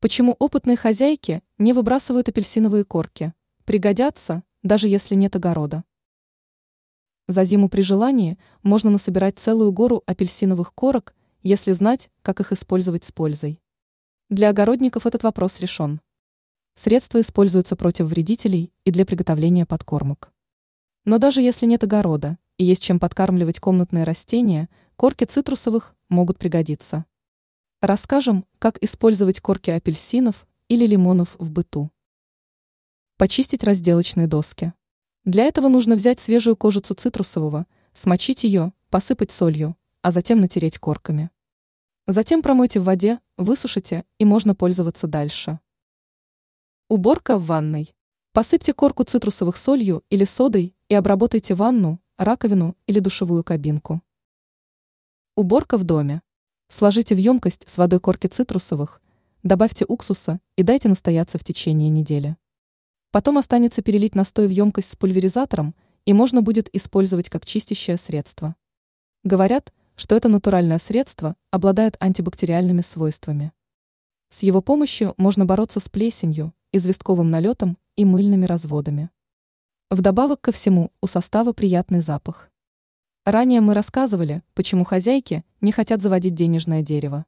Почему опытные хозяйки не выбрасывают апельсиновые корки? Пригодятся, даже если нет огорода. За зиму при желании можно насобирать целую гору апельсиновых корок, если знать, как их использовать с пользой. Для огородников этот вопрос решен. Средства используются против вредителей и для приготовления подкормок. Но даже если нет огорода и есть чем подкармливать комнатные растения, корки цитрусовых могут пригодиться. Расскажем, как использовать корки апельсинов или лимонов в быту. Почистить разделочные доски. Для этого нужно взять свежую кожицу цитрусового, смочить ее, посыпать солью, а затем натереть корками. Затем промойте в воде, высушите и можно пользоваться дальше. Уборка в ванной. Посыпьте корку цитрусовых солью или содой и обработайте ванну, раковину или душевую кабинку. Уборка в доме. Сложите в емкость с водой корки цитрусовых, добавьте уксуса и дайте настояться в течение недели. Потом останется перелить настой в емкость с пульверизатором, и можно будет использовать как чистящее средство. Говорят, что это натуральное средство обладает антибактериальными свойствами. С его помощью можно бороться с плесенью, известковым налетом и мыльными разводами. Вдобавок ко всему у состава приятный запах. Ранее мы рассказывали, почему хозяйки не хотят заводить денежное дерево.